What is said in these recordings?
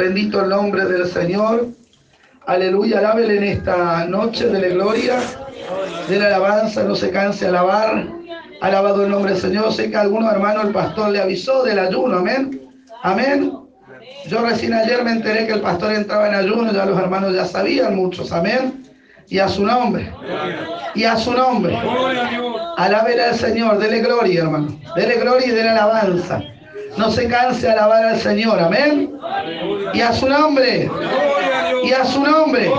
Bendito el nombre del Señor. Aleluya, alábele en esta noche de la gloria, de la alabanza, no se canse alabar. Alabado el nombre del Señor. Sé que a algunos hermanos el pastor le avisó del ayuno, amén. Amén. Yo recién ayer me enteré que el pastor entraba en ayuno, ya los hermanos ya sabían muchos, amén. Y a su nombre. Y a su nombre. Alábele al Señor, dele gloria, hermano. Dele gloria y dele alabanza. No se canse alabar al Señor, amén. Y a su nombre. Y a su nombre.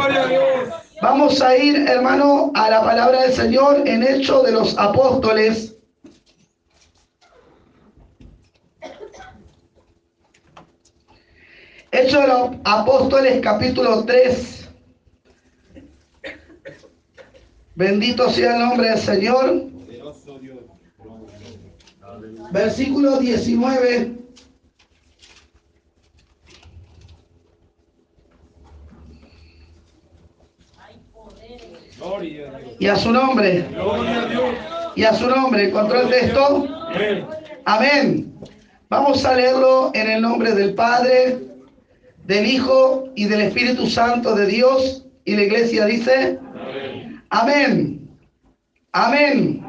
Vamos a ir, hermano, a la palabra del Señor en Hechos de los Apóstoles. Hechos de los Apóstoles, capítulo 3. Bendito sea el nombre del Señor. Versículo 19. Y a su nombre. Y a su nombre. ¿Encontró el texto? Amén. Vamos a leerlo en el nombre del Padre, del Hijo y del Espíritu Santo de Dios. Y la iglesia dice, amén. Amén.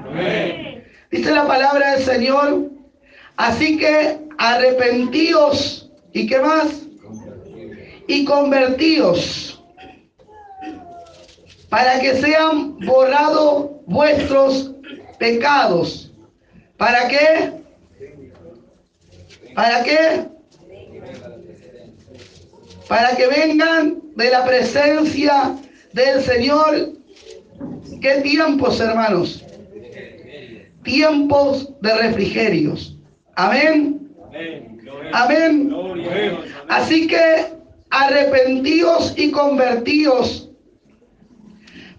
Dice la palabra del Señor. Así que arrepentíos. ¿Y qué más? Y convertíos. Para que sean borrados vuestros pecados. ¿Para qué? ¿Para qué? Para que vengan de la presencia del Señor. ¿Qué tiempos, hermanos? Tiempos de refrigerios. Amén. Amén. Así que arrepentíos y convertíos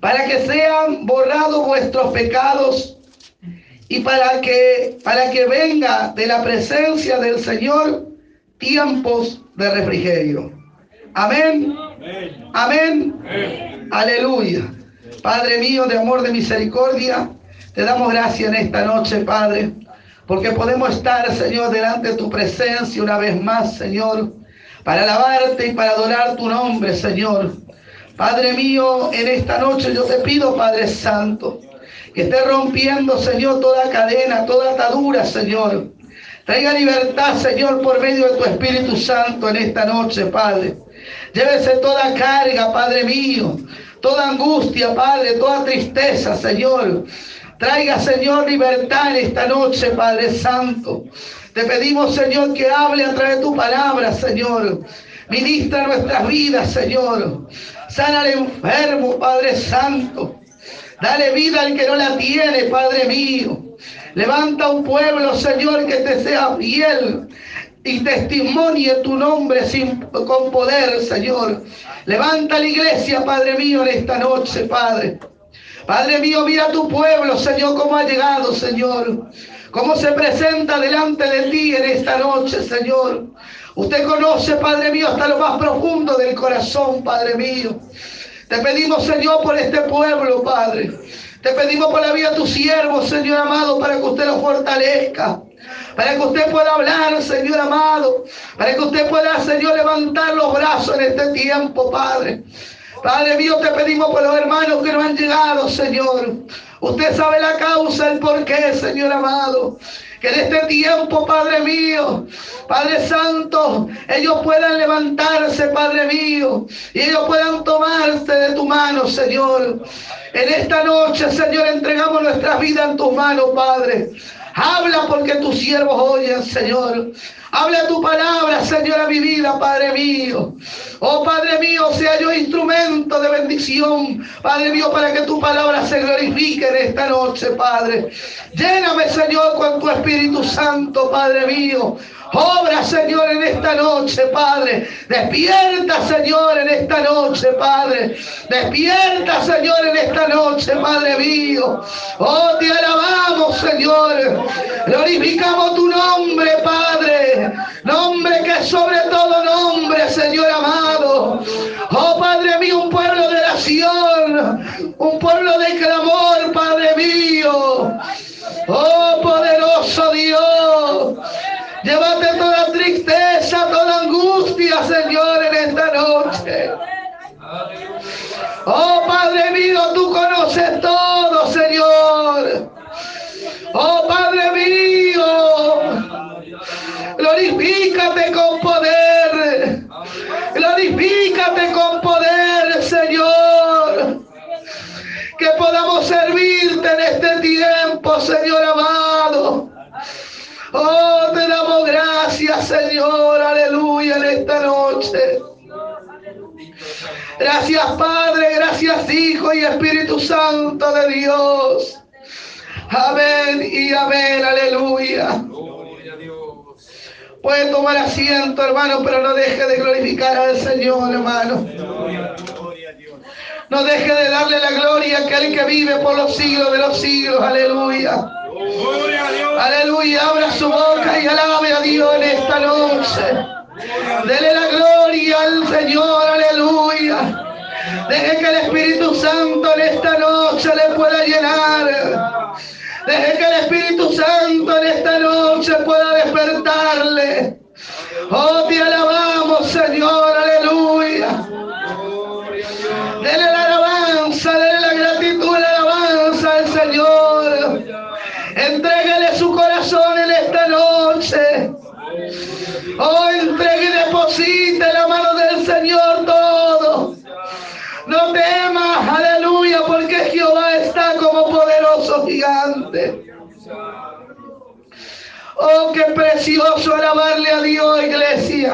para que sean borrados vuestros pecados y para que para que venga de la presencia del Señor tiempos de refrigerio. Amén. Amén. Aleluya. Padre mío de amor, de misericordia, te damos gracias en esta noche, Padre, porque podemos estar, Señor, delante de tu presencia una vez más, Señor, para alabarte y para adorar tu nombre, Señor. Padre mío, en esta noche yo te pido, Padre Santo, que esté rompiendo, Señor, toda cadena, toda atadura, Señor. Traiga libertad, Señor, por medio de tu Espíritu Santo en esta noche, Padre. Llévese toda carga, Padre mío, toda angustia, Padre, toda tristeza, Señor. Traiga, Señor, libertad en esta noche, Padre Santo. Te pedimos, Señor, que hable a través de tu palabra, Señor. Ministra nuestras vidas, Señor. Sana al enfermo, Padre Santo. Dale vida al que no la tiene, Padre mío. Levanta un pueblo, Señor, que te sea fiel y testimonie tu nombre sin, con poder, Señor. Levanta la iglesia, Padre mío, en esta noche, Padre. Padre mío, mira tu pueblo, Señor, cómo ha llegado, Señor. Cómo se presenta delante de ti en esta noche, Señor. Usted conoce, Padre mío, hasta lo más profundo del corazón, Padre mío. Te pedimos, Señor, por este pueblo, Padre. Te pedimos por la vida de tu siervo, Señor amado, para que usted lo fortalezca. Para que usted pueda hablar, Señor amado. Para que usted pueda, Señor, levantar los brazos en este tiempo, Padre. Padre mío, te pedimos por los hermanos que no han llegado, Señor. Usted sabe la causa, el porqué, Señor amado. Que en este tiempo, Padre mío, Padre Santo, ellos puedan levantarse, Padre mío, y ellos puedan tomarse de tu mano, Señor. En esta noche, Señor, entregamos nuestras vidas en tus manos, Padre. Habla porque tus siervos oyen, Señor. Habla tu palabra, Señor, a mi vida, Padre mío. Oh, Padre mío, sea yo instrumento de bendición, Padre mío, para que tu palabra se glorifique en esta noche, Padre. Lléname, Señor, con tu Espíritu Santo, Padre mío. Obra, Señor, en esta noche, Padre. Despierta, Señor, en esta noche, Padre. Despierta, Señor, en esta noche, Padre mío. Oh, te alabamos, Señor. Glorificamos tu nombre, Padre. Nombre que sobre todo nombre, Señor amado. Oh Padre mío, un pueblo de oración, un pueblo de clamor, Padre mío. Oh poderoso Dios. Llévate toda tristeza, toda angustia, Señor, en esta noche. Oh Padre mío, tú conoces todo. Con poder. Glorifícate con poder, Señor. Que podamos servirte en este tiempo, Señor amado. Oh, te damos gracias, Señor, aleluya, en esta noche. Gracias, Padre, gracias, Hijo y Espíritu Santo de Dios. Amén y amén, aleluya. Puede tomar asiento, hermano, pero no deje de glorificar al Señor, hermano. No deje de darle la gloria a aquel que vive por los siglos de los siglos, aleluya. Aleluya, abra su boca y alabe a Dios en esta noche. Dele la gloria al Señor, aleluya. Deje que el Espíritu Santo en esta noche le pueda llenar. Deje que el Espíritu Santo en esta noche pueda despertarle. Oh, te alabamos, Señor, aleluya. Dele la alabanza, dele la gratitud, la alabanza al Señor. Entrégale su corazón en esta noche. Oh, entregue y deposite la mano del Señor todo. No temas, aleluya, porque Jehová está como gigante. Oh, qué precioso alabarle a Dios, iglesia.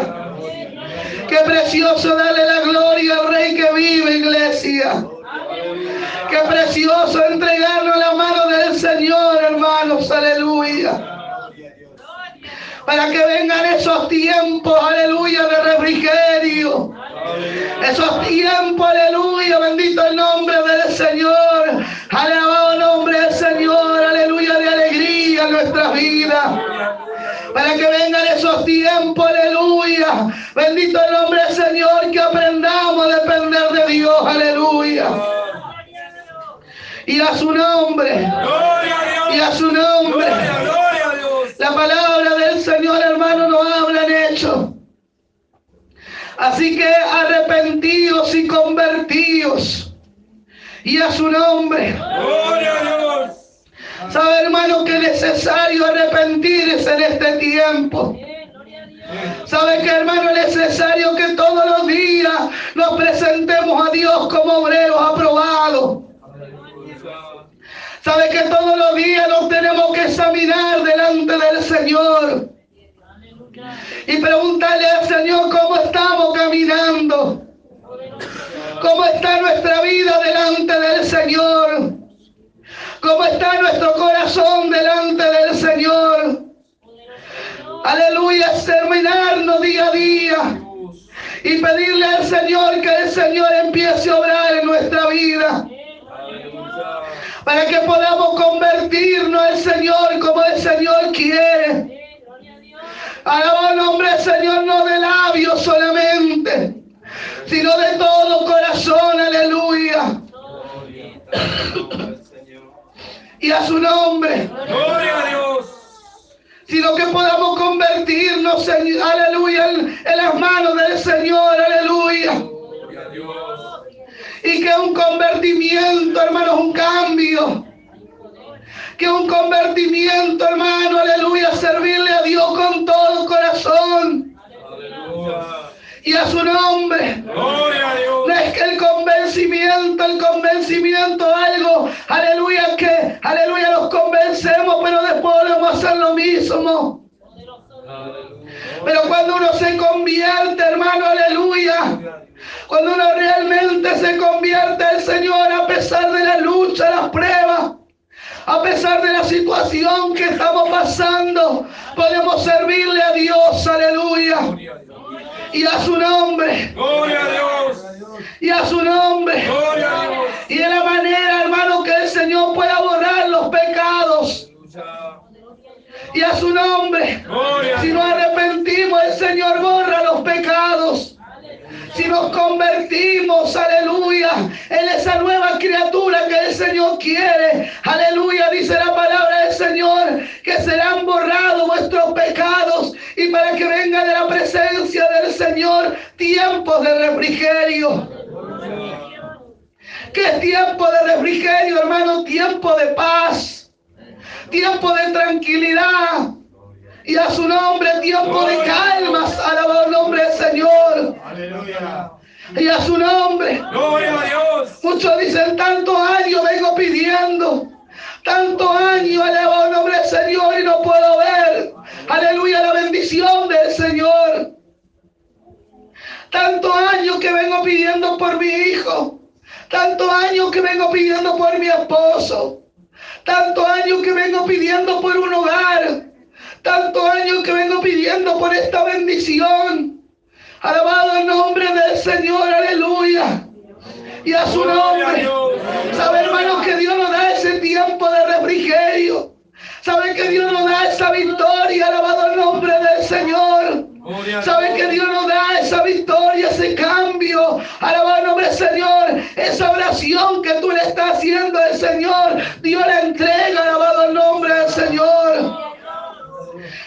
Qué precioso darle la gloria al Rey que vive, iglesia. Qué precioso entregarlo en la mano del Señor, hermanos. Aleluya. Para que vengan esos tiempos, aleluya, de refrigerio. Esos tiempos, aleluya, bendito el nombre del Señor. Alabado el nombre del Señor, aleluya, de alegría en nuestras vidas. Para que vengan esos tiempos, aleluya. Bendito el nombre del Señor, que aprendamos a depender de Dios, aleluya. Y a su nombre. Y a su nombre. La palabra del Señor, hermano, nos habla en hecho. Así que arrepentidos y convertidos. Y a su nombre. ¿Sabe, hermano, que es necesario arrepentirse en este tiempo? ¿Sabe que, hermano, es necesario que todos los días nos presentemos a Dios como obreros aprobados? ¿Sabe que todos los días nos tenemos que examinar delante del Señor? Y preguntarle al Señor cómo estamos caminando. ¿Cómo está nuestra vida delante del Señor? ¿Cómo está nuestro corazón delante del Señor? Aleluya, examinarnos día a día y pedirle al Señor que el Señor empiece a obrar en nuestra vida para que podamos convertirnos al Señor como el Señor quiere. Alaba el nombre del Señor no de labios solamente, sino de todo corazón, aleluya. Y a su nombre. Gloria a Dios. Sino que podamos convertirnos, aleluya, en, en las manos del Señor, aleluya. Gloria a Dios y que un convertimiento, hermano, un cambio. Que un convertimiento, hermano, aleluya, servirle a Dios con todo corazón. Y a su nombre. No es que el convencimiento, el convencimiento, algo, aleluya, que, aleluya, los convencemos, pero después volvemos a hacer lo mismo. Pero cuando uno se convierte, hermano, aleluya, cuando uno realmente se convierte al Señor a pesar de la lucha, las pruebas, a pesar de la situación que estamos pasando, podemos servirle a Dios, aleluya. Y a su nombre. Gloria a Dios. Y a su nombre. Gloria a Dios. Y de la manera, hermano, que el Señor pueda borrar los pecados. Y a su nombre. Si nos arrepentimos, el Señor borra los pecados si nos convertimos, aleluya, en esa nueva criatura que el Señor quiere, aleluya, dice la palabra del Señor, que serán borrados vuestros pecados y para que venga de la presencia del Señor tiempos de refrigerio. ¿Qué es tiempo de refrigerio, hermano? Tiempo de paz, tiempo de tranquilidad, Y a su nombre tiempo de calmas. Alabado el nombre del Señor. Aleluya. Y a su nombre. Gloria a Dios. Muchos dicen, tantos años vengo pidiendo. Tantos años, alabado el nombre del Señor y no puedo ver. Aleluya, la bendición del Señor. Tantos años que vengo pidiendo por mi hijo. Tantos años que vengo pidiendo por mi esposo. Tantos años que vengo pidiendo por un hogar. Tantos años que vengo pidiendo por esta bendición. Alabado el nombre del Señor, aleluya. Y a su nombre. Sabe, hermano, que Dios nos da ese tiempo de refrigerio. Sabe que Dios nos da esa victoria. Alabado el nombre del Señor. Sabe que Dios nos da esa victoria, ese cambio. Alabado el nombre del Señor. Esa oración que tú le estás haciendo al Señor. Dios la entrega. Alabado el nombre del Señor.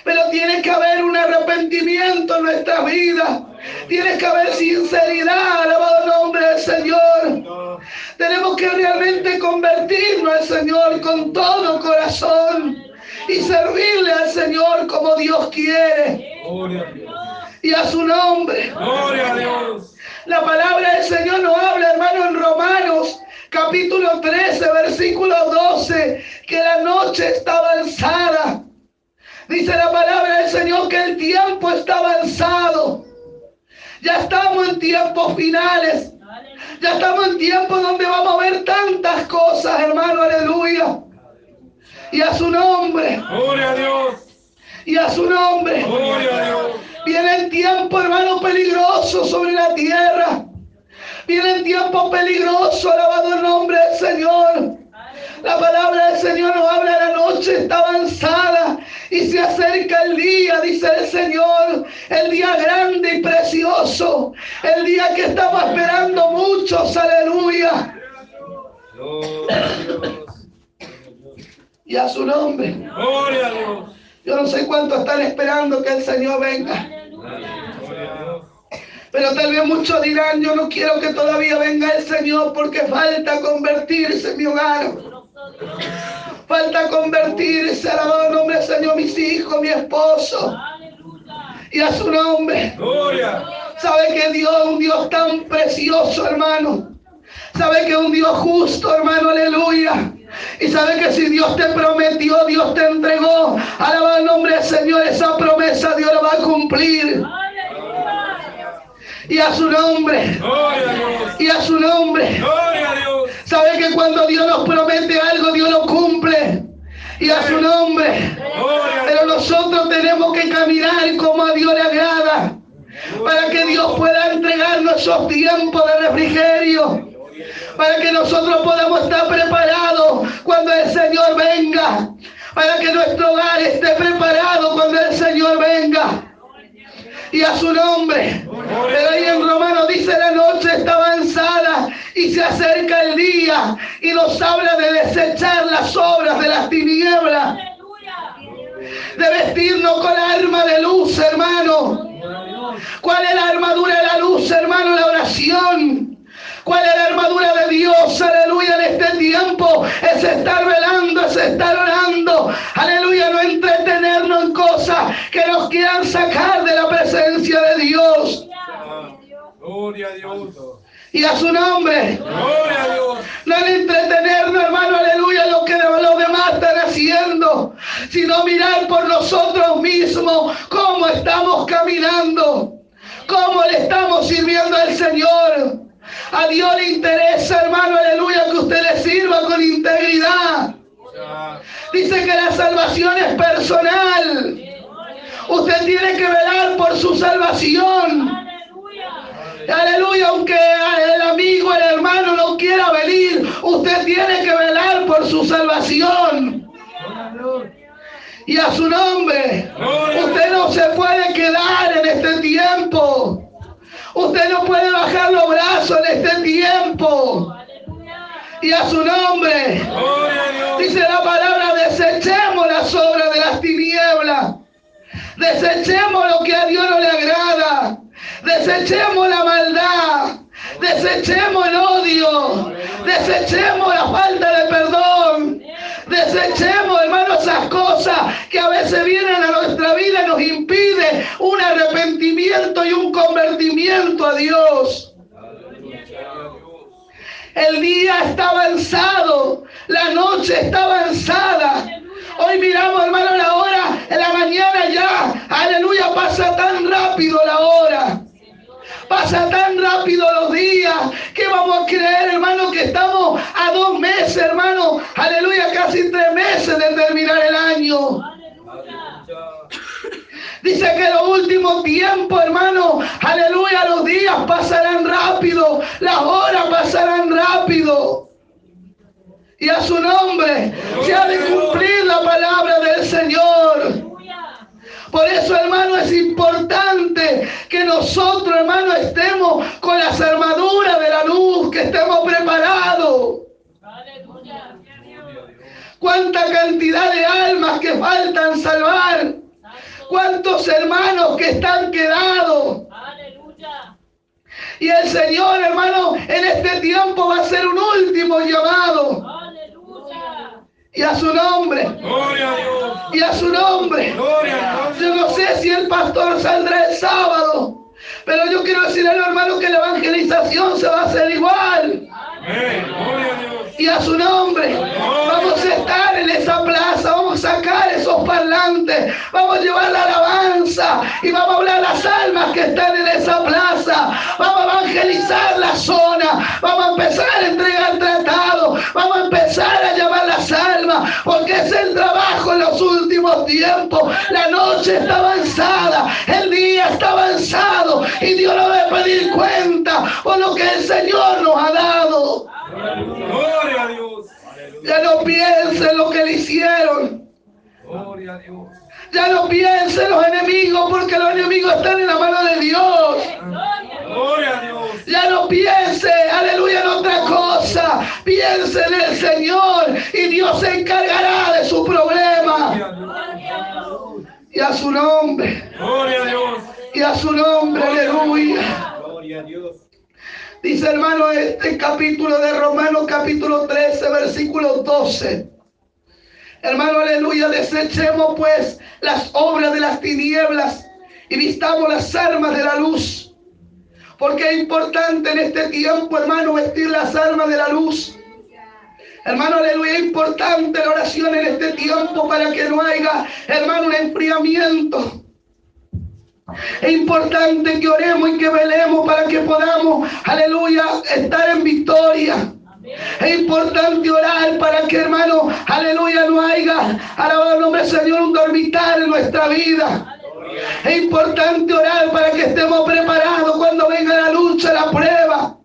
Pero tiene que haber un arrepentimiento en nuestra vida. Tiene que haber sinceridad, alabado nombre del Señor. Tenemos que realmente convertirnos al Señor con todo corazón y servirle al Señor como Dios quiere. Y a su nombre. Gloria a Dios. La palabra del Señor nos habla, hermano, en Romanos capítulo 13, versículo 12, que la noche está avanzada. Dice la palabra del Señor que el tiempo está avanzado. Ya estamos en tiempos finales. Ya estamos en tiempos donde vamos a ver tantas cosas, hermano, aleluya. Y a su nombre. Gloria a Dios. Y a su nombre. Gloria a Dios. Vienen tiempos, hermano, peligrosos sobre la tierra. Vienen tiempos peligrosos, alabado el nombre del Señor. La palabra del Señor nos habla, la noche está avanzada y se acerca el día, dice el Señor, el día grande y precioso, el día que estamos esperando muchos, aleluya. Y a su nombre. Gloria a Dios. Yo no sé cuánto están esperando que el Señor venga. Pero tal vez muchos dirán, yo no quiero que todavía venga el Señor porque falta convertirse en mi hogar. Falta convertirse, alabado el nombre del Señor, mis hijos, mi esposo. Y a su nombre. Gloria. ¿Sabe que Dios es un Dios tan precioso, hermano? ¿Sabe que es un Dios justo, hermano? Aleluya. Y sabe que si Dios te prometió, Dios te entregó. Alaba el nombre del Señor. Esa promesa Dios la va a cumplir. Y a su nombre. Y a su nombre. ¿Sabe que cuando Dios nos promete algo? Y a su nombre. Pero nosotros tenemos que caminar como a Dios le agrada. Para que Dios pueda entregarnos esos tiempos de refrigerio. Para que nosotros podamos estar preparados cuando el Señor venga. Para que nuestro hogar esté preparado cuando el Señor venga. Y a su nombre. Pero ahí en Romano dice la noche está avanzada y se acerca el día. Y nos habla de desechar las obras de las tinieblas. De vestirnos con arma de luz, hermano. ¿Cuál es la armadura de la luz, hermano? La oración. ¿Cuál es la armadura de Dios? Aleluya, en este tiempo es estar velando, es estar orando. Aleluya, no entretenernos en cosas que nos quieran sacar de la presencia de Dios. Gloria a Dios. Y a su nombre. Gloria a Dios. No en entretenernos, hermano, aleluya, lo que los demás están haciendo, sino mirar por nosotros mismos cómo estamos caminando, cómo le estamos sirviendo al Señor. A Dios le interesa, hermano, aleluya, que usted le sirva con integridad. Dice que la salvación es personal. Usted tiene que velar por su salvación. Aleluya, aunque el amigo, el hermano no quiera venir, usted tiene que velar por su salvación. Y a su nombre, usted no se puede quedar en este tiempo. Usted no puede bajar los brazos en este tiempo. Y a su nombre, dice la palabra, desechemos las obras de las tinieblas. Desechemos lo que a Dios no le agrada. Desechemos la maldad. Desechemos el odio. Desechemos la falta de perdón. Desechemos, hermano, esas cosas que a veces vienen a nuestra vida y nos impide un arrepentimiento y un convertimiento a Dios. El día está avanzado, la noche está avanzada. Hoy miramos, hermano, la hora, en la mañana ya, aleluya, pasa tan rápido la hora. Pasa tan rápido los días que vamos a creer, hermano, que estamos a dos meses, hermano. Aleluya, casi tres meses de terminar el año. Dice que los últimos tiempos, hermano, aleluya, los días pasarán rápido, las horas pasarán rápido. Y a su nombre se ha de cumplir la palabra del Señor. Por eso, hermano, es importante que nosotros, hermano, estemos con las armaduras de la luz, que estemos preparados. Cuánta cantidad de almas que faltan salvar. Cuántos hermanos que están quedados. Y el Señor, hermano, en este tiempo va a ser un último llamado. Y a su nombre. Gloria a Dios. Y a su nombre. Gloria a Dios. Yo no sé si el pastor saldrá el sábado, pero yo quiero decirle a los hermanos que la evangelización se va a hacer igual. Amén. Gloria a Dios. A su nombre vamos a estar en esa plaza, vamos a sacar esos parlantes, vamos a llevar la alabanza y vamos a hablar las almas que están en esa plaza, vamos a evangelizar la zona, vamos a empezar a entregar tratados, vamos a empezar a llamar las almas, porque es el trabajo en los últimos tiempos. La noche está avanzada, el día está avanzado y Dios no debe pedir cuenta por lo que el Señor nos ha dado. Gloria a Dios. Ya no piense en lo que le hicieron. Gloria a Dios. Ya no piense en los enemigos porque los enemigos están en la mano de Dios. Gloria a Dios. Ya no piense, aleluya, en otra cosa. Piense en el Señor y Dios se encargará de su problema. Y a su nombre, Gloria a Dios. y a su nombre, aleluya. Gloria a Dios. Dice hermano este capítulo de Romanos capítulo 13 versículo 12. Hermano, aleluya, desechemos pues las obras de las tinieblas y vistamos las armas de la luz. Porque es importante en este tiempo, hermano, vestir las armas de la luz. Hermano, aleluya, es importante la oración en este tiempo para que no haya, hermano, un enfriamiento. Es importante que oremos y que velemos para que podamos, aleluya, estar en victoria. Es importante orar para que, hermano, aleluya, no haya, alabado el nombre del Señor, un dormitorio en nuestra vida. Es importante orar para que estemos preparados cuando venga la lucha, la prueba.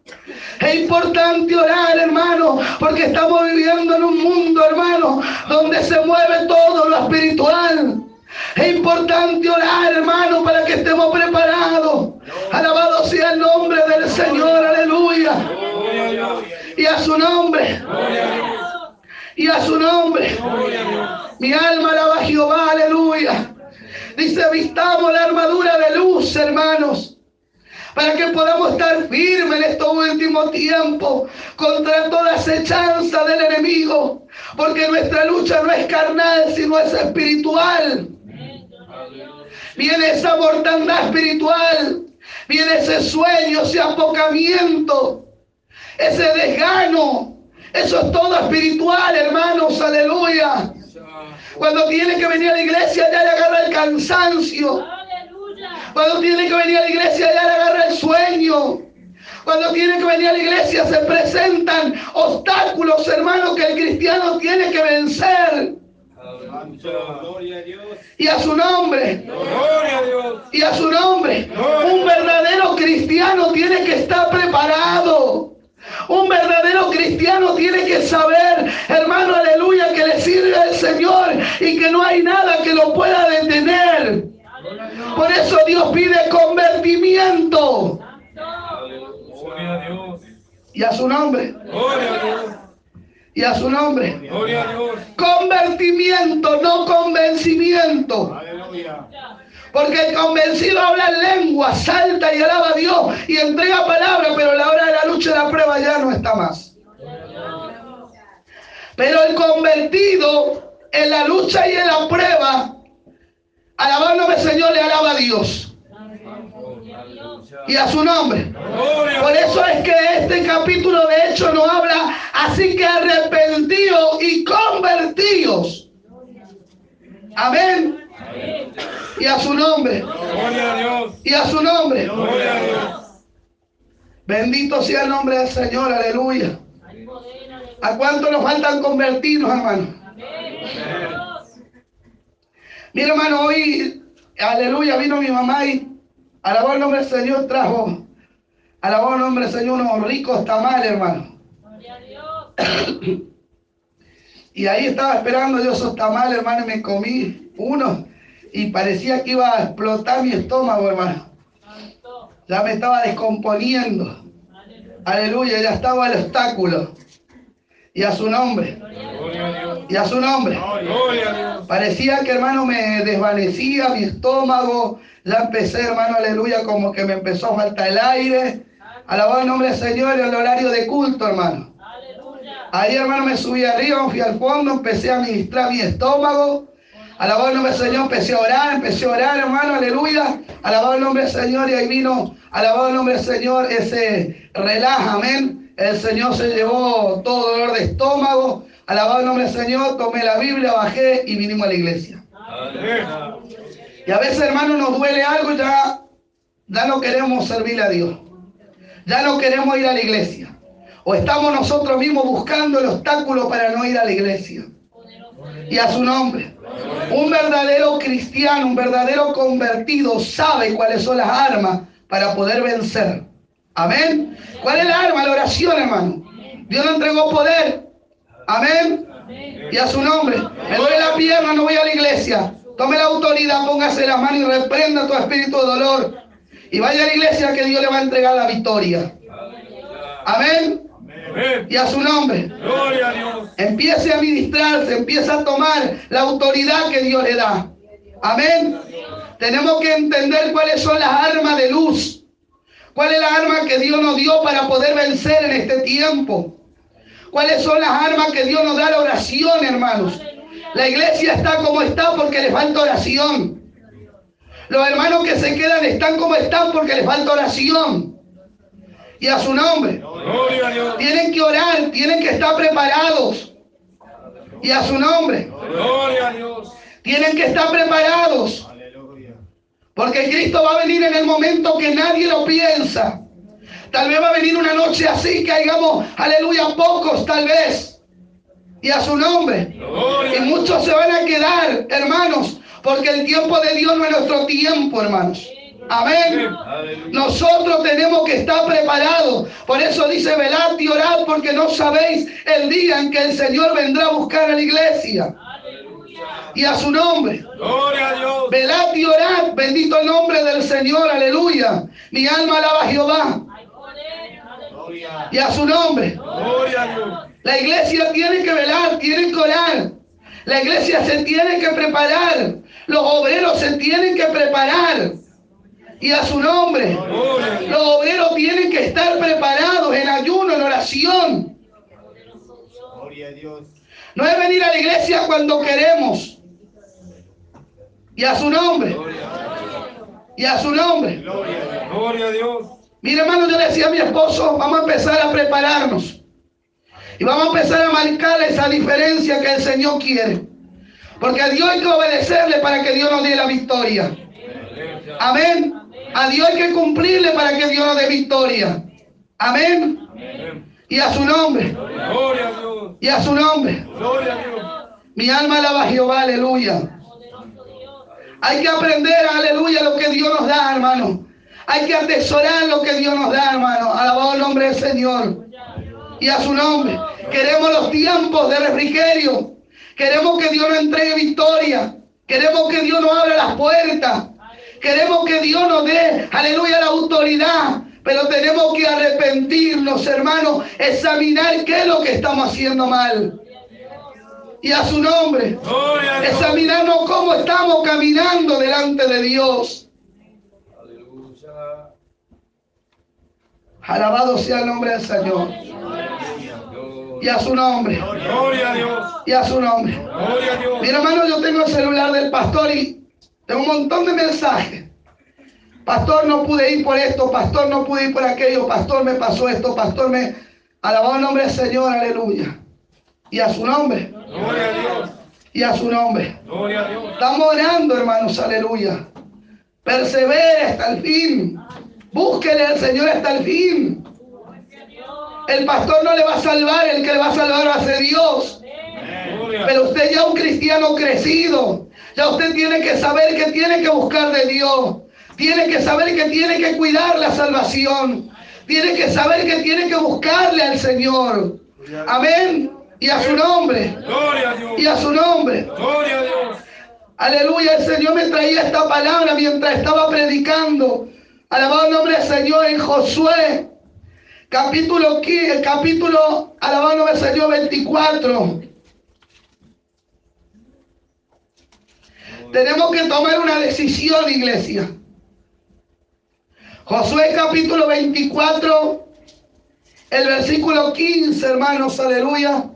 Es importante orar, hermano, porque estamos viviendo en un mundo, hermano, donde se mueve todo lo espiritual. Es importante orar, hermano, para que estemos preparados. Alabado sea el nombre del Señor, aleluya. Y a su nombre, y a su nombre. Mi alma alaba a Jehová, aleluya. Dice, vistamos la armadura de luz, hermanos, para que podamos estar firmes en estos últimos tiempos contra toda acechanza del enemigo, porque nuestra lucha no es carnal, sino es espiritual. Viene esa mortandad espiritual, viene ese sueño, ese apocamiento, ese desgano. Eso es todo espiritual, hermanos, aleluya. Cuando tiene que venir a la iglesia ya le agarra el cansancio. Cuando tiene que venir a la iglesia ya le agarra el sueño. Cuando tiene que venir a la iglesia se presentan obstáculos, hermanos, que el cristiano tiene que vencer. Gloria a Dios. Y a su nombre, Gloria a Dios. y a su nombre. Un verdadero cristiano tiene que estar preparado. Un verdadero cristiano tiene que saber, hermano, aleluya, que le sirve al Señor y que no hay nada que lo pueda detener. Por eso Dios pide convertimiento. Gloria a Dios. Y a su nombre, Gloria a Dios. Y a su nombre. Gloria a Dios. Convertimiento, no convencimiento. Aleluya. Porque el convencido habla en lengua, salta y alaba a Dios y entrega palabra, pero la hora de la lucha y la prueba ya no está más. Pero el convertido en la lucha y en la prueba, alabándome Señor, le alaba a Dios y a su nombre. Por eso es que este capítulo de hecho nos habla, así que arrepentidos y convertidos. Amén. Y a su nombre. Y a su nombre. Bendito sea el nombre del Señor, aleluya. ¿A cuánto nos faltan convertirnos, hermano? Mi hermano, hoy, aleluya, vino mi mamá y alabó el nombre del Señor, trajo, alabó el nombre del Señor, unos ricos tamales, hermano. y ahí estaba esperando yo esos tamales, hermano, y me comí uno y parecía que iba a explotar mi estómago, hermano. Ya me estaba descomponiendo. Aleluya, ya estaba el obstáculo y a su nombre. Y a su nombre. Parecía que hermano me desvanecía mi estómago. Ya empecé, hermano, aleluya, como que me empezó a faltar el aire. Alabado el nombre del Señor en el horario de culto, hermano. Ahí, hermano, me subí arriba, fui al fondo, empecé a ministrar mi estómago. Alabado el nombre del Señor, empecé a orar, empecé a orar, hermano, aleluya. Alabado el nombre del Señor y ahí vino, alabado el nombre del Señor, ese relaja, amén el Señor se llevó todo dolor de estómago. Alabado el nombre del Señor, tomé la Biblia, bajé y vinimos a la iglesia. Y a veces, hermano, nos duele algo y ya, ya no queremos servirle a Dios. Ya no queremos ir a la iglesia. O estamos nosotros mismos buscando el obstáculo para no ir a la iglesia. Y a su nombre. Un verdadero cristiano, un verdadero convertido sabe cuáles son las armas para poder vencer. Amén. ¿Cuál es la arma? La oración, hermano. Dios nos entregó poder. Amén. Y a su nombre. Me duele la pierna, no voy a la iglesia. Tome la autoridad, póngase las manos y reprenda tu espíritu de dolor. Y vaya a la iglesia que Dios le va a entregar la victoria. Amén. Y a su nombre. Empiece a ministrarse, empieza a tomar la autoridad que Dios le da. Amén. Tenemos que entender cuáles son las armas de luz ¿Cuál es la arma que Dios nos dio para poder vencer en este tiempo? ¿Cuáles son las armas que Dios nos da la oración, hermanos? La iglesia está como está porque le falta oración. Los hermanos que se quedan están como están porque les falta oración. Y a su nombre. Tienen que orar, tienen que estar preparados. Y a su nombre. Tienen que estar preparados. Porque Cristo va a venir en el momento que nadie lo piensa. Tal vez va a venir una noche así que hagamos, aleluya, pocos tal vez. Y a su nombre. Y muchos se van a quedar, hermanos, porque el tiempo de Dios no es nuestro tiempo, hermanos. Amén. Nosotros tenemos que estar preparados. Por eso dice, velad y orad porque no sabéis el día en que el Señor vendrá a buscar a la iglesia y a su nombre. Gloria a Dios. Velad y orad, bendito el nombre del Señor, aleluya. Mi alma alaba a Jehová. Y a su nombre. Gloria a Dios. La iglesia tiene que velar, tiene que orar. La iglesia se tiene que preparar. Los obreros se tienen que preparar. Y a su nombre. Los obreros tienen que estar preparados en ayuno, en oración. Gloria a Dios. No es venir a la iglesia cuando queremos. Y a su nombre. Y a su nombre. Gloria a Dios. Mire, hermano, yo le decía a mi esposo, vamos a empezar a prepararnos. Y vamos a empezar a marcar esa diferencia que el Señor quiere. Porque a Dios hay que obedecerle para que Dios nos dé la victoria. Amén. A Dios hay que cumplirle para que Dios nos dé victoria. Amén. Y a su nombre. Gloria a Dios. Y a su nombre. Gloria a Dios. Mi alma alaba a Jehová, aleluya. Hay que aprender, aleluya, lo que Dios nos da, hermano. Hay que atesorar lo que Dios nos da, hermano. Alabado el nombre del Señor. Y a su nombre. Queremos los tiempos de refrigerio. Queremos que Dios nos entregue victoria. Queremos que Dios nos abra las puertas. Queremos que Dios nos dé, aleluya, la autoridad. Pero tenemos que arrepentirnos, hermanos, examinar qué es lo que estamos haciendo mal. y a su nombre. Examinarnos cómo estamos caminando delante de Dios. Aleluya. Alabado sea el nombre del Señor. Y a su nombre. Gloria a Dios. Y a su nombre. Gloria a Dios. Mi hermano, yo tengo el celular del pastor y tengo un montón de mensajes. Pastor, no pude ir por esto. Pastor, no pude ir por aquello. Pastor, me pasó esto. Pastor, me... Alabado el nombre del Señor. Aleluya. Y a su nombre. Gloria a Dios. Y a su nombre. Gloria a Dios. Estamos orando, hermanos, aleluya. Persevere hasta el fin. Búsquele al Señor hasta el fin. El pastor no le va a salvar, el que le va a salvar va a ser Dios. Pero usted ya un cristiano crecido. Ya usted tiene que saber que tiene que buscar de Dios. Tiene que saber que tiene que cuidar la salvación. Tiene que saber que tiene que buscarle al Señor. Amén. Y a su nombre. Gloria a Dios. Y a su nombre. Gloria a Dios. Aleluya, el Señor me traía esta palabra mientras estaba predicando. Alabado el nombre del Señor en Josué, capítulo 15, capítulo, alabado el del Señor 24. Tenemos que tomar una decisión, iglesia. Josué capítulo 24, el versículo 15, hermanos, aleluya.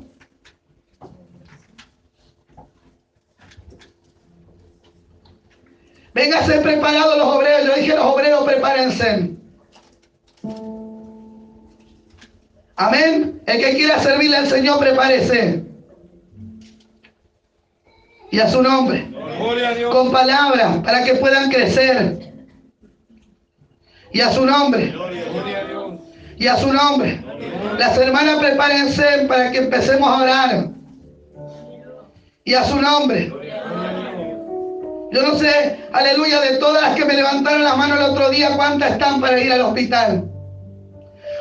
Véngase preparados los obreros. Yo dije los obreros, prepárense. Amén. El que quiera servirle al Señor, prepárese. Y a su nombre. Gloria a Dios. Con palabras para que puedan crecer. Y a su nombre. Gloria a Dios. Y a su nombre. Las hermanas prepárense para que empecemos a orar. Y a su nombre. Yo no sé, aleluya, de todas las que me levantaron las manos el otro día, ¿cuántas están para ir al hospital?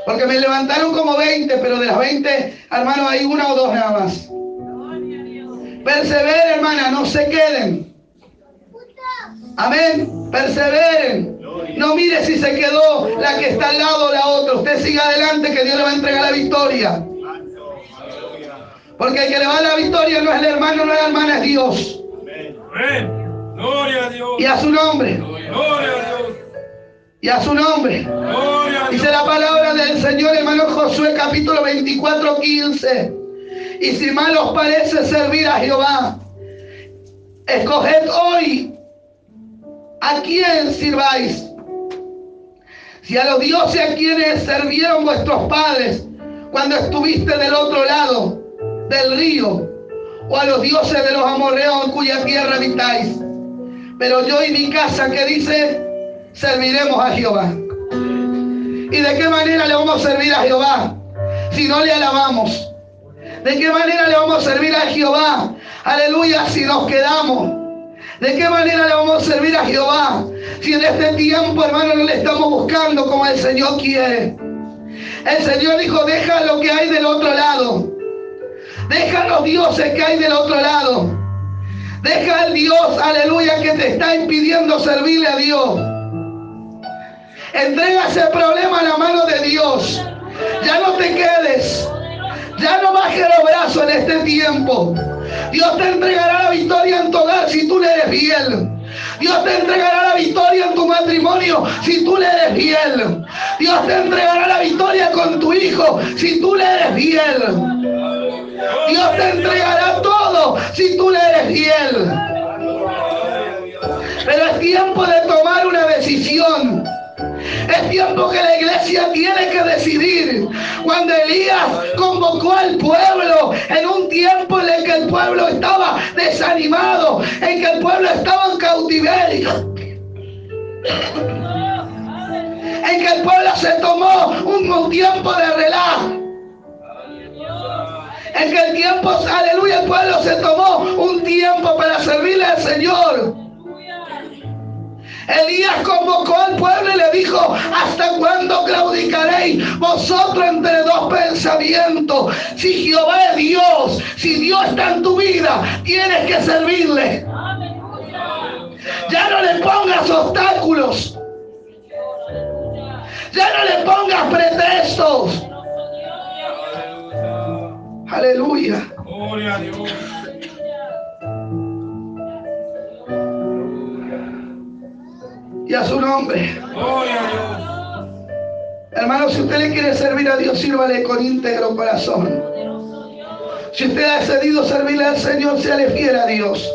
Porque me levantaron como 20, pero de las 20, hermano, hay una o dos nada más. Perseveren, hermana, no se queden. Amén. Perseveren. No mire si se quedó la que está al lado o la otra. Usted siga adelante que Dios le va a entregar la victoria. Porque el que le va a la victoria no es el hermano, no es la hermana, es Dios. Amén. Gloria a Dios. Y a su nombre. Gloria a Dios. Y a su nombre. Dice la palabra del Señor, hermano Josué, capítulo 24, 15. Y si mal os parece servir a Jehová, escoged hoy a quién sirváis. Si a los dioses a quienes servieron vuestros padres cuando estuviste del otro lado del río, o a los dioses de los amorreos en cuya tierra habitáis. Pero yo y mi casa, que dice, serviremos a Jehová. ¿Y de qué manera le vamos a servir a Jehová si no le alabamos? ¿De qué manera le vamos a servir a Jehová? Aleluya, si nos quedamos. ¿De qué manera le vamos a servir a Jehová si en este tiempo, hermano, no le estamos buscando como el Señor quiere? El Señor dijo, deja lo que hay del otro lado. Deja los dioses que hay del otro lado. Deja al Dios, aleluya, que te está impidiendo servirle a Dios. Entrega ese problema a la mano de Dios. Ya no te quedes. Ya no bajes los brazos en este tiempo. Dios te entregará la victoria en tu hogar si tú le eres fiel. Dios te entregará la victoria en tu matrimonio si tú le eres fiel. Dios te entregará la victoria con tu hijo si tú le eres fiel. Dios te entregará todo si tú le eres fiel. Pero es tiempo de tomar una decisión. Es tiempo que la iglesia tiene que decidir. Cuando Elías convocó al pueblo en un tiempo en el que el pueblo estaba desanimado, en que el pueblo estaba en cautiverio, en que el pueblo se tomó un, tiempo de relajo. En que el tiempo, aleluya, el pueblo se tomó un tiempo para servirle al Señor. Elías convocó al pueblo y le dijo, ¿hasta cuándo claudicaréis vosotros entre dos pensamientos? Si Jehová es Dios, si Dios está en tu vida, tienes que servirle. Ya no le pongas obstáculos. Ya no le pongas pretextos. Aleluya. Gloria a Dios. Y a su nombre. Hermano, si usted le quiere servir a Dios, sírvale con íntegro corazón. Si usted ha decidido servirle al Señor, séale fiel a Dios.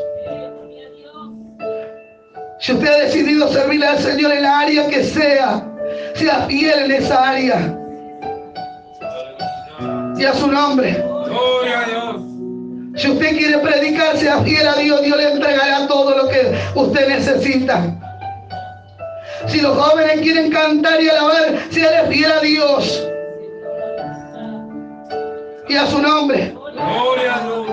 Si usted ha decidido servirle al Señor en la área que sea, sea fiel en esa área. Y a su nombre. Gloria a Dios. Si usted quiere predicar, sea fiel a Dios, Dios le entregará todo lo que usted necesita. Si los jóvenes quieren cantar y alabar, sea fiel a Dios y a su nombre. Gloria a Dios.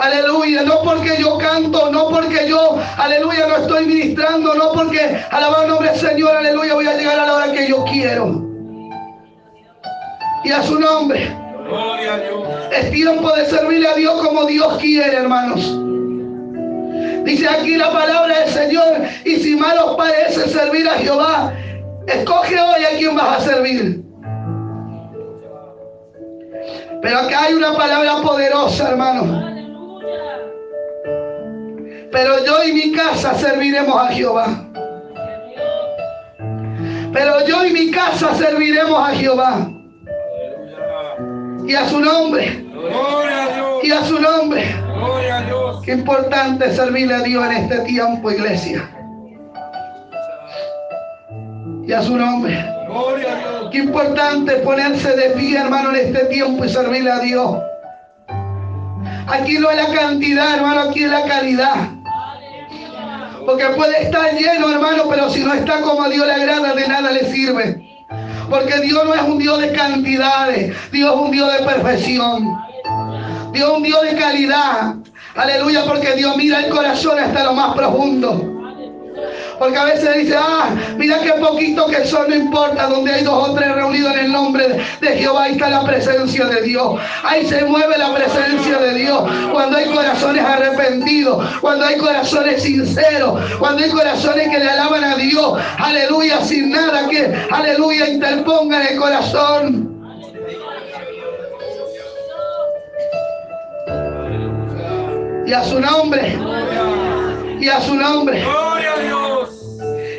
Aleluya, no porque yo canto, no porque yo, aleluya, no estoy ministrando, no porque alabar el nombre del Señor, aleluya, voy a llegar a la hora que yo quiero. Y a su nombre. Gloria a Dios. Es tiempo de servirle a Dios como Dios quiere, hermanos. Dice aquí la palabra del Señor, y si mal os parece servir a Jehová, escoge hoy a quién vas a servir. Pero acá hay una palabra poderosa, hermano. Pero yo y mi casa serviremos a Jehová. Pero yo y mi casa serviremos a Jehová. Y a su nombre. Y a su nombre. Gloria a Dios. Qué importante servirle a Dios en este tiempo, iglesia. Y a su nombre. Gloria a Dios. Qué importante ponerse de pie, hermano, en este tiempo y servirle a Dios. Aquí no es la cantidad, hermano, aquí es la calidad. Porque puede estar lleno, hermano, pero si no está como a Dios le agrada, de nada le sirve. Porque Dios no es un Dios de cantidades, Dios es un Dios de perfección. Dios Dios de calidad. Aleluya, porque Dios mira el corazón hasta lo más profundo. Porque a veces dice, ah, mira qué poquito que son, no importa, donde hay dos o tres reunidos en el nombre de Jehová, ahí está la presencia de Dios. Ahí se mueve la presencia de Dios. Cuando hay corazones arrepentidos, cuando hay corazones sinceros, cuando hay corazones que le alaban a Dios, aleluya, sin nada que, aleluya, interponga en el corazón. Y a su nombre, y a su nombre. Gloria a Dios.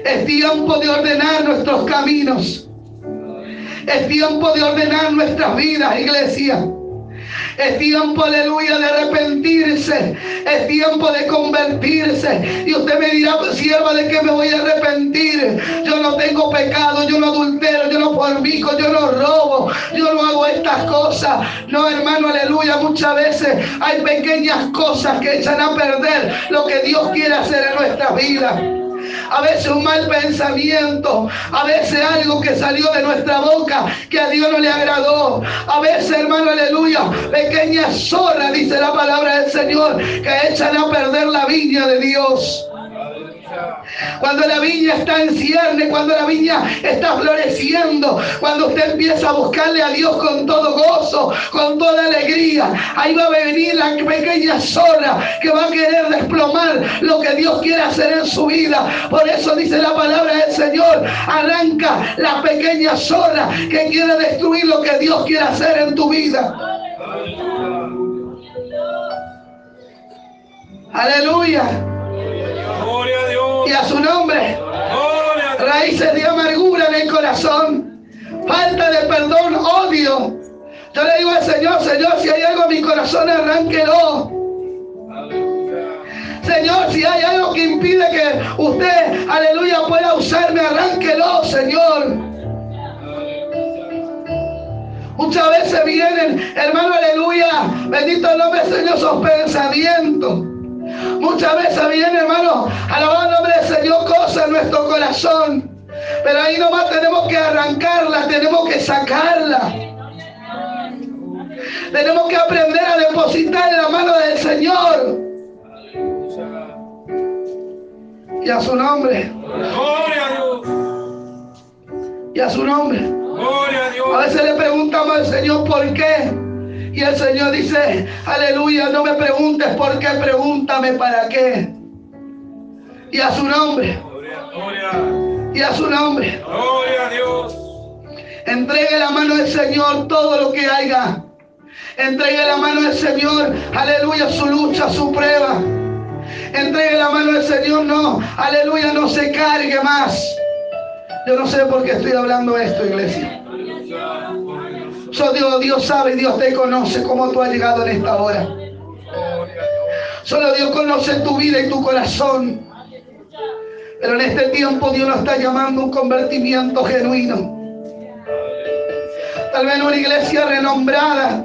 Es tiempo de ordenar nuestros caminos. Es tiempo de ordenar nuestras vidas, iglesia. Es tiempo, aleluya, de arrepentirse. Es tiempo de convertirse. Y usted me dirá, sierva, ¿de qué me voy a arrepentir? Yo no tengo pecado, yo no adultero, yo no formico, yo no robo, yo no hago estas cosas. No, hermano, aleluya. Muchas veces hay pequeñas cosas que echan a perder lo que Dios quiere hacer en nuestras vidas a veces un mal pensamiento, a veces algo que salió de nuestra boca que a Dios no le agradó, a veces, hermano, aleluya, pequeñas zorras, dice la palabra del Señor, que echan a perder la viña de Dios. Cuando la viña está en cierne, cuando la viña está floreciendo, cuando usted empieza a buscarle a Dios con todo gozo, con toda alegría, ahí va a venir la pequeña zorra que va a querer desplomar lo que Dios quiere hacer en su vida. Por eso dice la palabra del Señor, arranca la pequeña zorra que quiere destruir lo que Dios quiere hacer en tu vida. Aleluya. Gloria a Dios. Y a su nombre. Gloria a Dios. raíces de amargura en el corazón, falta de perdón, odio. Yo le digo al Señor, Señor, si hay algo en mi corazón, arránquelo. Señor, si hay algo que impide que usted, aleluya, pueda usarme, arránquelo, Señor. Muchas veces vienen, hermano, aleluya, bendito el nombre del Señor, esos pensamientos. Muchas veces vienen, hermano, alabar el nombre del Señor, cosas en nuestro corazón. Pero ahí nomás tenemos que arrancarla, tenemos que sacarla. Tenemos que aprender a depositar en la mano del Señor. Y a su nombre. Gloria a Dios. Y a su nombre. Gloria a veces le preguntamos al Señor por qué. Y el Señor dice, aleluya, no me preguntes por qué, pregúntame para qué. Y a su nombre. Y a su nombre. Gloria a Dios. Entregue la mano del Señor todo lo que haya. Entregue la mano del Señor, aleluya, su lucha, su prueba. entregue la mano al Señor, no, aleluya, no se cargue más. Yo no sé por qué estoy hablando esto, iglesia. So, Dios, Dios sabe Dios te conoce cómo tú has llegado en esta hora. Solo Dios conoce tu vida y tu corazón. Pero en este tiempo Dios nos está llamando a un convertimiento genuino. Tal vez una iglesia renombrada,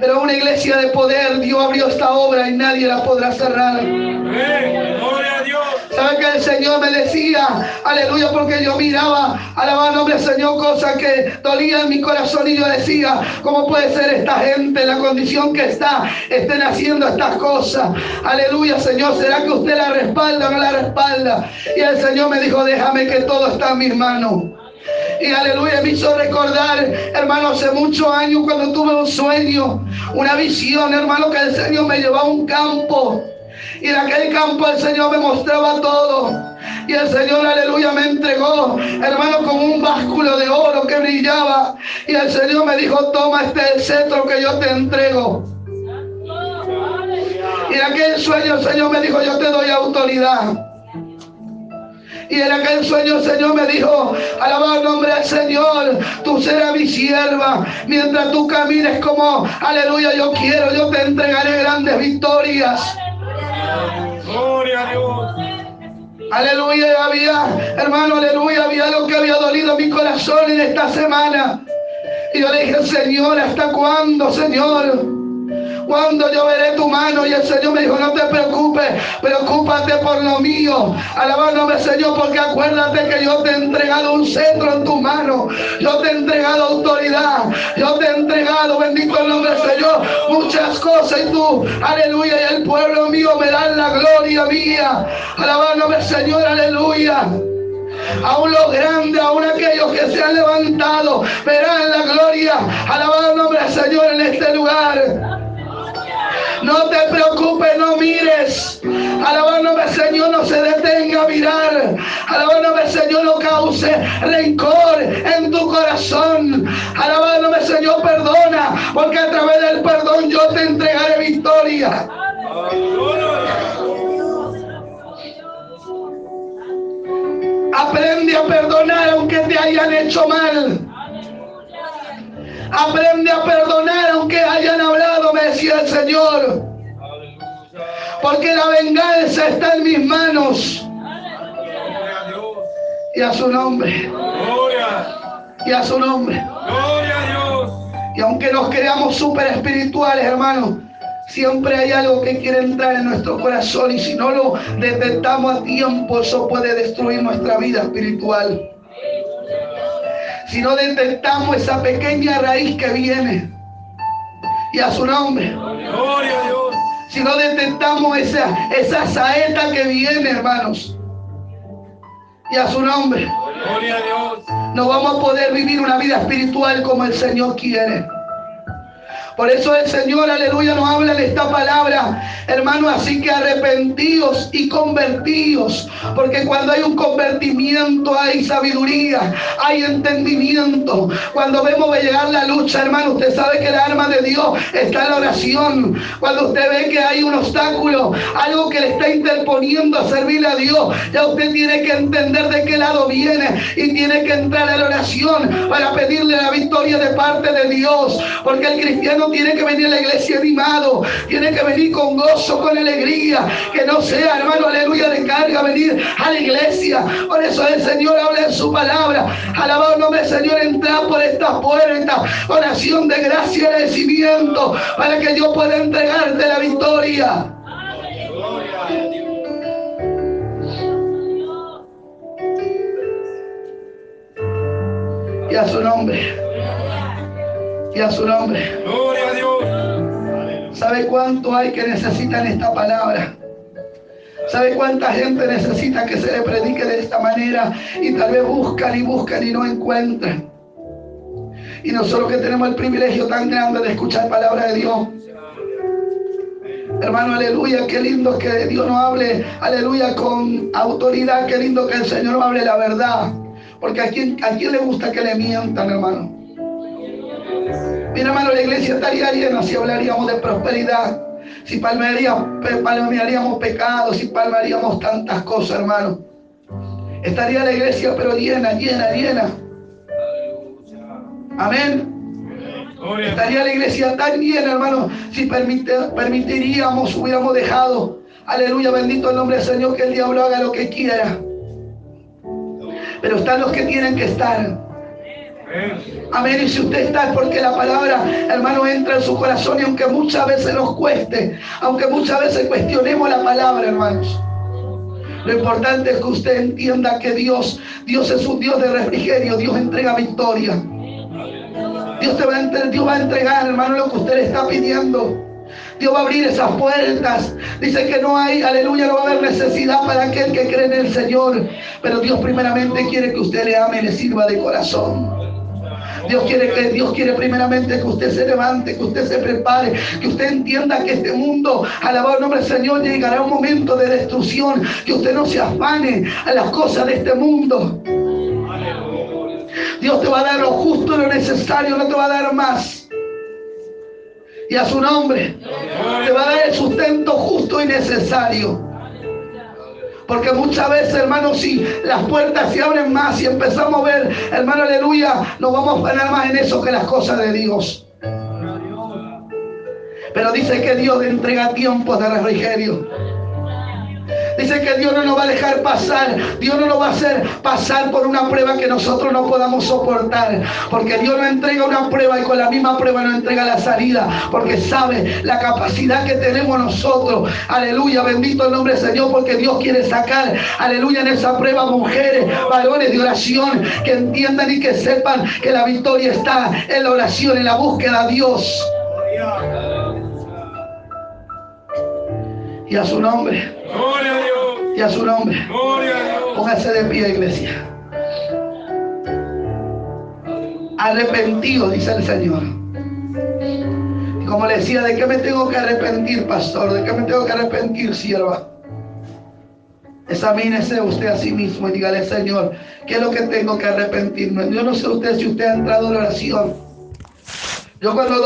pero una iglesia de poder. Dios abrió esta obra y nadie la podrá cerrar. ¿Sabe que el Señor me decía? Aleluya, porque yo miraba, alababa nombre del Señor, cosas que dolían mi corazón y yo decía, ¿cómo puede ser esta gente, la condición que está, estén haciendo estas cosas? Aleluya, Señor, ¿será que usted la respalda o no la respalda? Y el Señor me dijo, déjame que todo está en mis manos. Y aleluya, me hizo recordar, hermano, hace muchos años cuando tuve un sueño, una visión, hermano, que el Señor me llevaba a un campo. Y en aquel campo el Señor me mostraba todo. Y el Señor, aleluya, me entregó, hermano, como un básculo de oro que brillaba. Y el Señor me dijo, toma este cetro que yo te entrego. Y en aquel sueño el Señor me dijo, yo te doy autoridad. Y en aquel sueño el Señor me dijo, alabado el nombre del Señor, tú serás mi sierva. Mientras tú camines como, aleluya, yo quiero, yo te entregaré grandes victorias. Gloria a Dios. Aleluya, había, hermano, aleluya, había algo que había dolido mi corazón en esta semana. Y yo le dije, Señor, ¿hasta cuándo, Señor? Cuando yo veré tu mano. Y el Señor me dijo, no te preocupes, preocúpate por lo mío. Alabándome, Señor, porque acuérdate que yo te he entregado un centro en tu mano. Yo te he entregado autoridad. Yo te he entregado, bendito el nombre del Señor, muchas cosas. Y tú, aleluya, y el pueblo mío me da la gloria mía. Alabándome, Señor, aleluya aún los grandes, aún aquellos que se han levantado, verán la gloria. Alabado el nombre Señor en este lugar. No te preocupes, no mires. Alabándome, Señor, no se detenga a mirar. Alabándome, Señor, no cause rencor en tu corazón. Alabándome, Señor, perdona, porque a través del perdón yo te entregaré victoria. Aprende a perdonar aunque te hayan hecho mal. Aprende a perdonar aunque hayan hablado, me decía el Señor. Porque la venganza está en mis manos. Y a su nombre. Y a su nombre. Y aunque nos creamos súper espirituales, hermanos, siempre hay algo que quiere entrar en nuestro corazón y si no lo detectamos a tiempo, eso puede destruir nuestra vida espiritual si no detectamos esa pequeña raíz que viene. Y a su nombre. Gloria a Dios. Si no detectamos esa, esa saeta que viene, hermanos. Y a su nombre. Gloria a Dios. No vamos a poder vivir una vida espiritual como el Señor quiere. Por eso el Señor, aleluya, nos habla en esta palabra, hermano, así que arrepentidos y convertidos, porque cuando hay un convertimiento hay sabiduría, hay entendimiento. Cuando vemos llegar la lucha, hermano, usted sabe que el arma de Dios está en la oración. Cuando usted ve que hay un obstáculo, algo que le está interponiendo a servirle a Dios, ya usted tiene que entender de qué lado viene y tiene que entrar a la oración para pedirle la victoria de parte de Dios, porque el cristiano tiene que venir a la iglesia animado, tiene que venir con gozo, con alegría, que no sea, hermano, aleluya, de carga venir a la iglesia. Por eso el Señor habla en su palabra. Alabado nombre Señor, entrar por esta puerta, oración de gracia y agradecimiento, para que yo pueda entregarte la victoria. Y a su nombre y a su nombre. Gloria a Dios. ¿Sabe cuánto hay que necesitan esta palabra? ¿Sabe cuánta gente necesita que se le predique de esta manera? Y tal vez buscan y buscan y no encuentran. Y nosotros que tenemos el privilegio tan grande de escuchar palabra de Dios. Hermano, aleluya, qué lindo que Dios nos hable, aleluya, con autoridad, qué lindo que el Señor nos hable la verdad. Porque a quién, a quién le gusta que le mientan, hermano. Mira, hermano, la iglesia estaría llena si hablaríamos de prosperidad, si palmaríamos pecados, si palmaríamos tantas cosas, hermano. Estaría la iglesia pero llena, llena, llena. Amén. Estaría la iglesia tan llena, hermano, si permitiríamos, hubiéramos dejado, aleluya, bendito el nombre del Señor, que el diablo haga lo que quiera. Pero están los que tienen que estar. Amén. Y si usted está es porque la palabra, hermano, entra en su corazón y aunque muchas veces nos cueste, aunque muchas veces cuestionemos la palabra, hermanos. Lo importante es que usted entienda que Dios, Dios es un Dios de refrigerio, Dios entrega victoria. Dios, te va a, Dios va a entregar, hermano, lo que usted le está pidiendo. Dios va a abrir esas puertas. Dice que no hay, aleluya, no va a haber necesidad para aquel que cree en el Señor. Pero Dios primeramente quiere que usted le ame y le sirva de corazón. Dios quiere que Dios quiere primeramente que usted se levante, que usted se prepare, que usted entienda que este mundo, alabado el nombre del Señor, llegará un momento de destrucción, que usted no se afane a las cosas de este mundo. Dios te va a dar lo justo lo necesario, no te va a dar más. Y a su nombre te va a dar el sustento justo y necesario. Porque muchas veces, hermano, si las puertas se abren más y empezamos a ver, hermano, aleluya, nos vamos a poner más en eso que las cosas de Dios. Pero dice que Dios entrega tiempos de refrigerio. Dice que Dios no nos va a dejar pasar. Dios no nos va a hacer pasar por una prueba que nosotros no podamos soportar. Porque Dios nos entrega una prueba y con la misma prueba nos entrega la salida. Porque sabe la capacidad que tenemos nosotros. Aleluya, bendito el nombre del Señor. Porque Dios quiere sacar, aleluya, en esa prueba mujeres, varones de oración que entiendan y que sepan que la victoria está en la oración, en la búsqueda de Dios. Y a su nombre. Gloria a Dios. Y a su nombre. Gloria a Dios. Póngase de pie, iglesia. Arrepentido, dice el Señor. Y como le decía, ¿de qué me tengo que arrepentir, pastor? ¿De qué me tengo que arrepentir, sierva? Examínese usted a sí mismo y dígale, Señor, ¿qué es lo que tengo que arrepentirme? Yo no sé usted si usted ha entrado en oración. Yo cuando